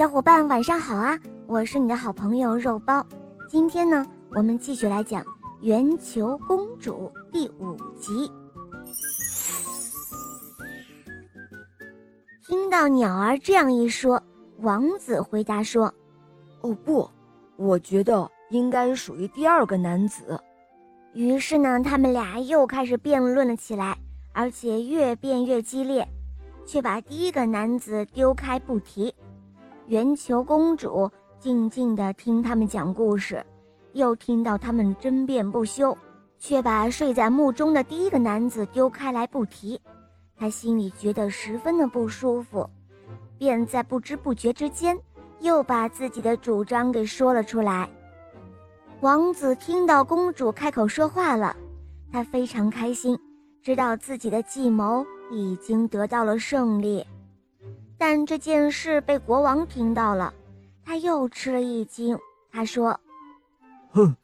小伙伴晚上好啊！我是你的好朋友肉包。今天呢，我们继续来讲《圆球公主》第五集。听到鸟儿这样一说，王子回答说：“哦不，我觉得应该属于第二个男子。”于是呢，他们俩又开始辩论了起来，而且越辩越激烈，却把第一个男子丢开不提。圆球公主静静地听他们讲故事，又听到他们争辩不休，却把睡在墓中的第一个男子丢开来不提。她心里觉得十分的不舒服，便在不知不觉之间，又把自己的主张给说了出来。王子听到公主开口说话了，他非常开心，知道自己的计谋已经得到了胜利。但这件事被国王听到了，他又吃了一惊。他说：“哼，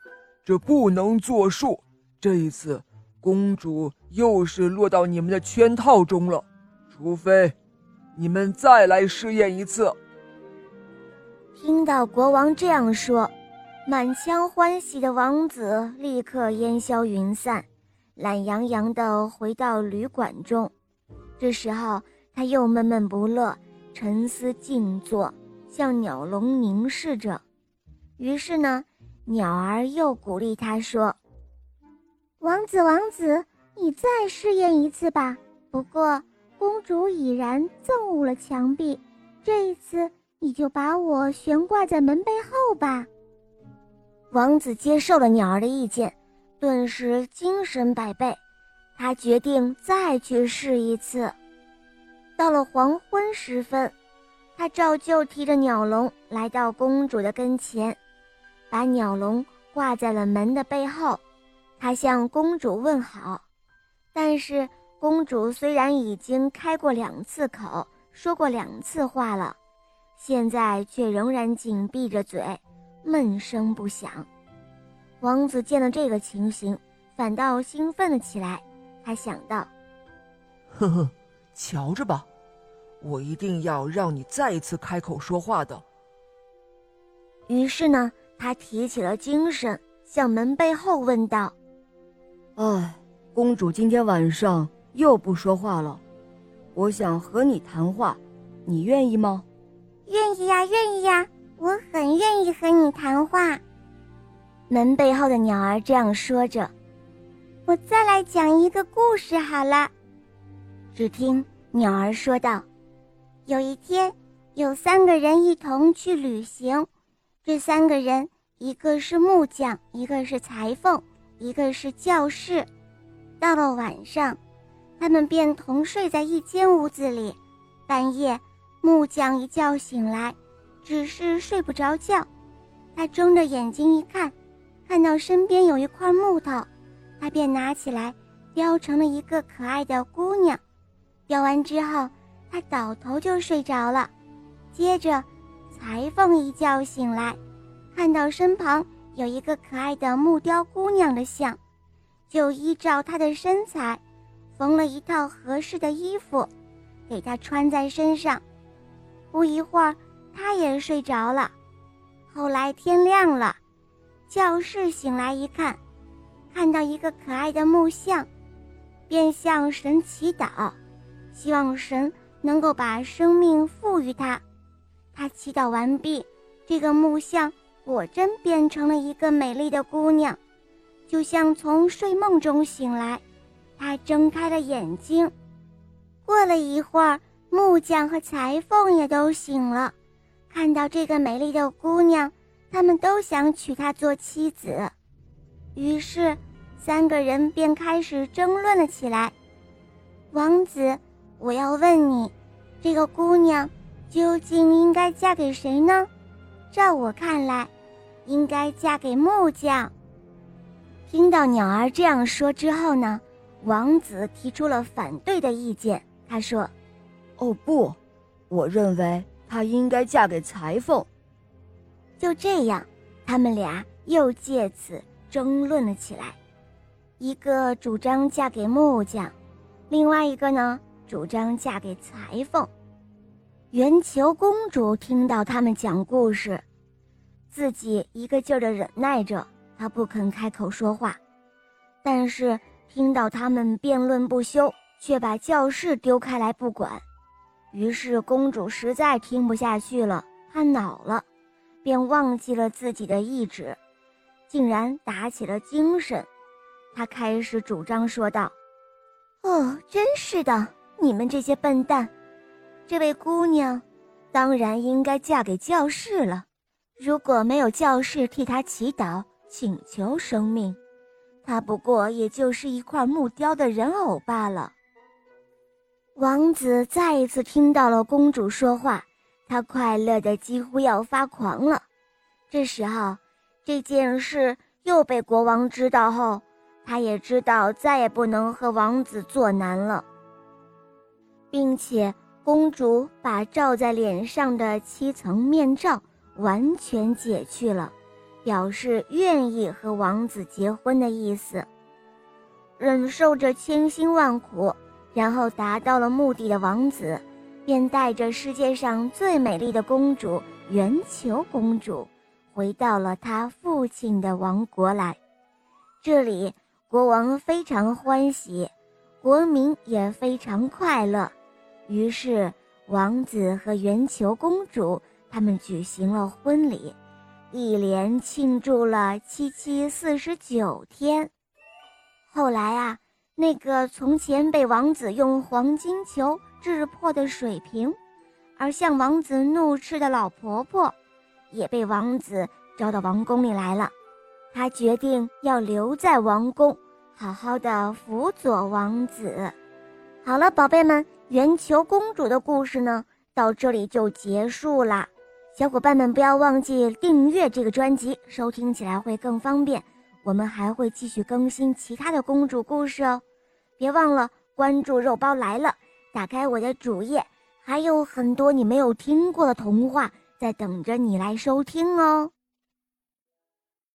这不能作数。这一次，公主又是落到你们的圈套中了。除非你们再来试验一次。”听到国王这样说，满腔欢喜的王子立刻烟消云散，懒洋洋地回到旅馆中。这时候，他又闷闷不乐。沉思静坐，向鸟笼凝视着。于是呢，鸟儿又鼓励他说：“王子，王子，你再试验一次吧。不过，公主已然憎恶了墙壁，这一次你就把我悬挂在门背后吧。”王子接受了鸟儿的意见，顿时精神百倍。他决定再去试一次。到了黄昏时分，他照旧提着鸟笼来到公主的跟前，把鸟笼挂在了门的背后。他向公主问好，但是公主虽然已经开过两次口，说过两次话了，现在却仍然紧闭着嘴，闷声不响。王子见了这个情形，反倒兴奋了起来。他想到：“呵呵。”瞧着吧，我一定要让你再一次开口说话的。于是呢，他提起了精神，向门背后问道：“哎，公主今天晚上又不说话了，我想和你谈话，你愿意吗？”“愿意呀，愿意呀，我很愿意和你谈话。”门背后的鸟儿这样说着。“我再来讲一个故事好了。”只听鸟儿说道：“有一天，有三个人一同去旅行。这三个人，一个是木匠，一个是裁缝，一个是教士。到了晚上，他们便同睡在一间屋子里。半夜，木匠一觉醒来，只是睡不着觉。他睁着眼睛一看，看到身边有一块木头，他便拿起来，雕成了一个可爱的姑娘。”雕完之后，他倒头就睡着了。接着，裁缝一觉醒来，看到身旁有一个可爱的木雕姑娘的像，就依照她的身材，缝了一套合适的衣服，给她穿在身上。不一会儿，她也睡着了。后来天亮了，教室醒来一看，看到一个可爱的木像，便向神祈祷。希望神能够把生命赋予他。他祈祷完毕，这个木像果真变成了一个美丽的姑娘，就像从睡梦中醒来。他睁开了眼睛。过了一会儿，木匠和裁缝也都醒了，看到这个美丽的姑娘，他们都想娶她做妻子。于是，三个人便开始争论了起来。王子。我要问你，这个姑娘究竟应该嫁给谁呢？照我看来，应该嫁给木匠。听到鸟儿这样说之后呢，王子提出了反对的意见。他说：“哦不，我认为她应该嫁给裁缝。”就这样，他们俩又借此争论了起来。一个主张嫁给木匠，另外一个呢？主张嫁给裁缝，圆球公主听到他们讲故事，自己一个劲儿的忍耐着，她不肯开口说话。但是听到他们辩论不休，却把教室丢开来不管。于是公主实在听不下去了，她恼了，便忘记了自己的意志，竟然打起了精神。她开始主张说道：“哦，真是的，你们这些笨蛋！”这位姑娘，当然应该嫁给教士了。如果没有教士替她祈祷、请求生命，她不过也就是一块木雕的人偶罢了。王子再一次听到了公主说话，他快乐的几乎要发狂了。这时候，这件事又被国王知道后，他也知道再也不能和王子作难了，并且。公主把罩在脸上的七层面罩完全解去了，表示愿意和王子结婚的意思。忍受着千辛万苦，然后达到了目的的王子，便带着世界上最美丽的公主圆球公主，回到了他父亲的王国来。这里，国王非常欢喜，国民也非常快乐。于是，王子和圆球公主他们举行了婚礼，一连庆祝了七七四十九天。后来啊，那个从前被王子用黄金球制破的水瓶，而向王子怒斥的老婆婆，也被王子招到王宫里来了。他决定要留在王宫，好好的辅佐王子。好了，宝贝们。圆球公主的故事呢，到这里就结束啦。小伙伴们不要忘记订阅这个专辑，收听起来会更方便。我们还会继续更新其他的公主故事哦，别忘了关注“肉包来了”，打开我的主页，还有很多你没有听过的童话在等着你来收听哦。